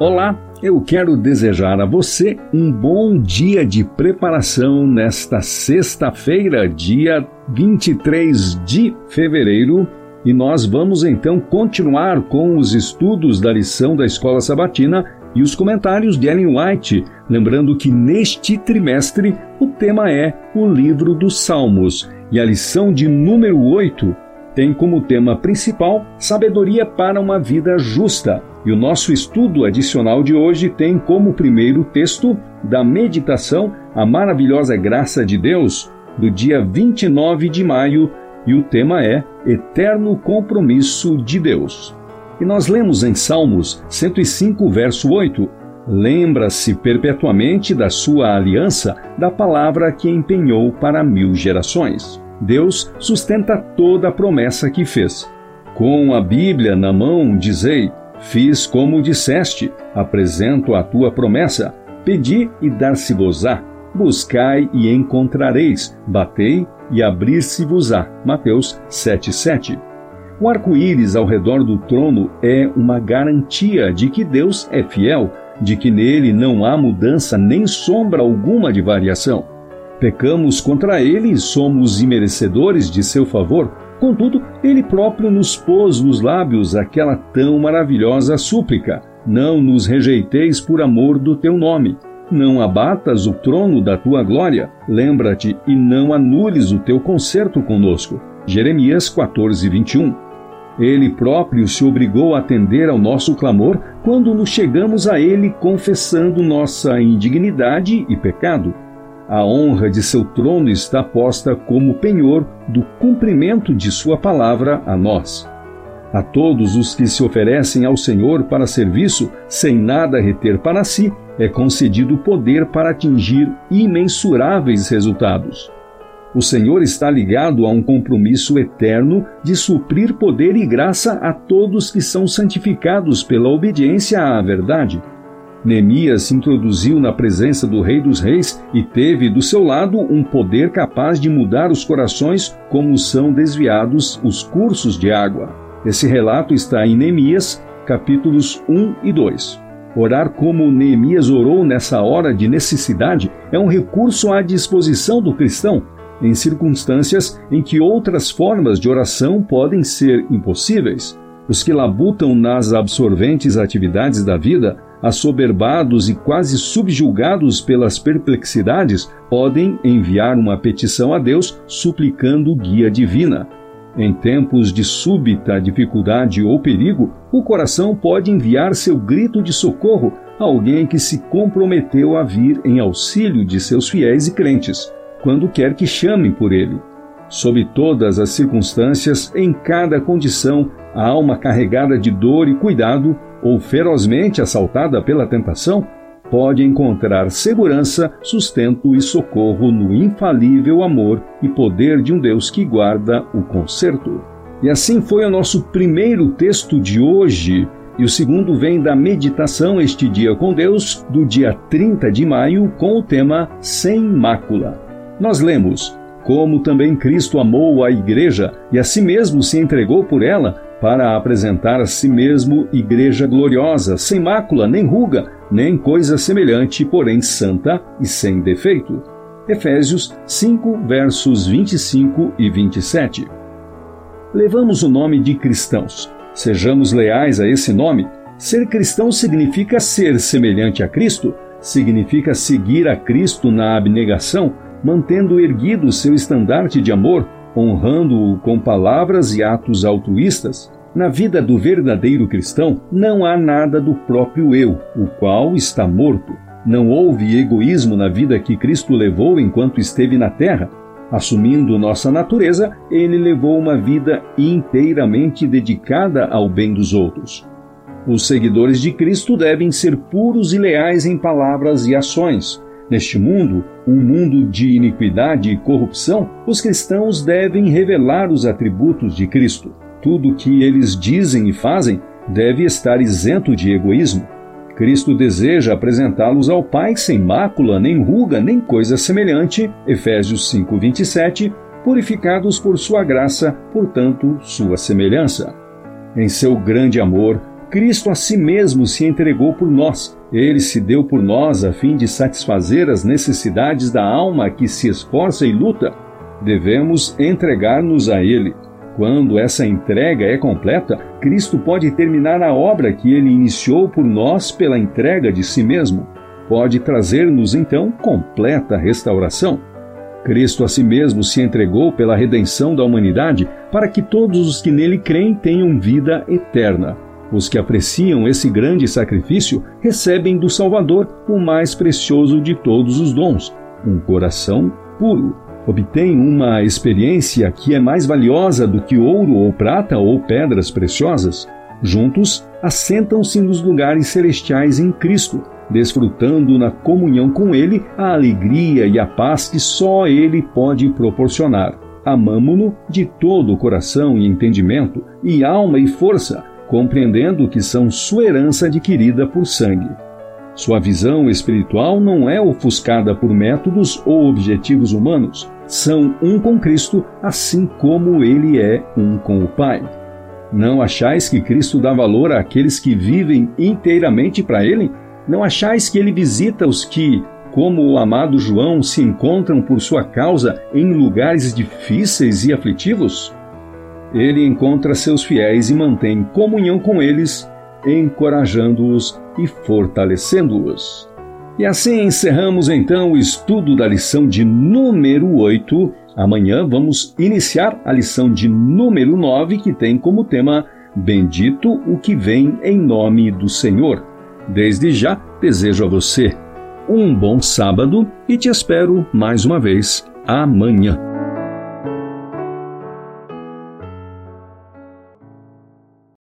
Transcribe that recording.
Olá, eu quero desejar a você um bom dia de preparação nesta sexta-feira, dia 23 de fevereiro, e nós vamos então continuar com os estudos da lição da Escola Sabatina e os comentários de Ellen White, lembrando que neste trimestre o tema é o livro dos Salmos e a lição de número 8 tem como tema principal sabedoria para uma vida justa. E o nosso estudo adicional de hoje tem como primeiro texto da meditação a maravilhosa graça de Deus, do dia 29 de maio, e o tema é Eterno Compromisso de Deus. E nós lemos em Salmos 105, verso 8: Lembra-se perpetuamente da sua aliança, da palavra que empenhou para mil gerações. Deus sustenta toda a promessa que fez. Com a Bíblia na mão, dizei: Fiz como disseste, apresento a tua promessa. Pedi e dar-se-vos-á. Buscai e encontrareis. Batei e abrir-se-vos-á. Mateus 7,7. O arco-íris ao redor do trono é uma garantia de que Deus é fiel, de que nele não há mudança nem sombra alguma de variação. Pecamos contra ele e somos imerecedores de seu favor, contudo, ele próprio nos pôs nos lábios aquela tão maravilhosa súplica: Não nos rejeiteis por amor do teu nome. Não abatas o trono da tua glória, lembra-te e não anules o teu concerto conosco. Jeremias 14, 21. Ele próprio se obrigou a atender ao nosso clamor quando nos chegamos a Ele confessando nossa indignidade e pecado. A honra de seu trono está posta como penhor do cumprimento de sua palavra a nós. A todos os que se oferecem ao Senhor para serviço, sem nada reter para si, é concedido poder para atingir imensuráveis resultados. O Senhor está ligado a um compromisso eterno de suprir poder e graça a todos que são santificados pela obediência à verdade. Neemias se introduziu na presença do Rei dos Reis e teve do seu lado um poder capaz de mudar os corações como são desviados os cursos de água. Esse relato está em Neemias, capítulos 1 e 2. Orar como Neemias orou nessa hora de necessidade é um recurso à disposição do cristão, em circunstâncias em que outras formas de oração podem ser impossíveis. Os que labutam nas absorventes atividades da vida assoberbados e quase subjugados pelas perplexidades, podem enviar uma petição a Deus suplicando guia divina. Em tempos de súbita dificuldade ou perigo, o coração pode enviar seu grito de socorro a alguém que se comprometeu a vir em auxílio de seus fiéis e crentes, quando quer que chamem por ele. Sob todas as circunstâncias, em cada condição, a alma carregada de dor e cuidado ou ferozmente assaltada pela tentação, pode encontrar segurança, sustento e socorro no infalível amor e poder de um Deus que guarda o conserto. E assim foi o nosso primeiro texto de hoje. E o segundo vem da meditação Este Dia com Deus, do dia 30 de maio, com o tema Sem Mácula. Nós lemos: Como também Cristo amou a Igreja e a si mesmo se entregou por ela para apresentar a si mesmo igreja gloriosa, sem mácula, nem ruga, nem coisa semelhante, porém santa e sem defeito. Efésios 5, versos 25 e 27. Levamos o nome de cristãos. Sejamos leais a esse nome. Ser cristão significa ser semelhante a Cristo, significa seguir a Cristo na abnegação, mantendo erguido seu estandarte de amor, honrando-o com palavras e atos altruístas. Na vida do verdadeiro cristão não há nada do próprio eu, o qual está morto. Não houve egoísmo na vida que Cristo levou enquanto esteve na terra. Assumindo nossa natureza, ele levou uma vida inteiramente dedicada ao bem dos outros. Os seguidores de Cristo devem ser puros e leais em palavras e ações, Neste mundo, um mundo de iniquidade e corrupção, os cristãos devem revelar os atributos de Cristo. Tudo o que eles dizem e fazem deve estar isento de egoísmo. Cristo deseja apresentá-los ao Pai sem mácula, nem ruga, nem coisa semelhante, Efésios 5:27, purificados por sua graça, portanto, sua semelhança. Em seu grande amor, Cristo a si mesmo se entregou por nós. Ele se deu por nós a fim de satisfazer as necessidades da alma que se esforça e luta. Devemos entregar-nos a Ele. Quando essa entrega é completa, Cristo pode terminar a obra que ele iniciou por nós pela entrega de si mesmo. Pode trazer-nos então completa restauração. Cristo a si mesmo se entregou pela redenção da humanidade para que todos os que nele creem tenham vida eterna. Os que apreciam esse grande sacrifício recebem do Salvador o mais precioso de todos os dons, um coração puro. Obtêm uma experiência que é mais valiosa do que ouro ou prata ou pedras preciosas. Juntos, assentam-se nos lugares celestiais em Cristo desfrutando na comunhão com Ele a alegria e a paz que só Ele pode proporcionar. Amamo-no de todo o coração e entendimento, e alma e força, compreendendo que são sua herança adquirida por sangue. Sua visão espiritual não é ofuscada por métodos ou objetivos humanos. São um com Cristo, assim como ele é um com o Pai. Não achais que Cristo dá valor àqueles que vivem inteiramente para Ele? Não achais que ele visita os que, como o amado João, se encontram por sua causa em lugares difíceis e aflitivos? Ele encontra seus fiéis e mantém comunhão com eles, encorajando-os e fortalecendo-os. E assim encerramos então o estudo da lição de número 8. Amanhã vamos iniciar a lição de número 9, que tem como tema Bendito o que vem em nome do Senhor. Desde já, desejo a você um bom sábado e te espero mais uma vez amanhã.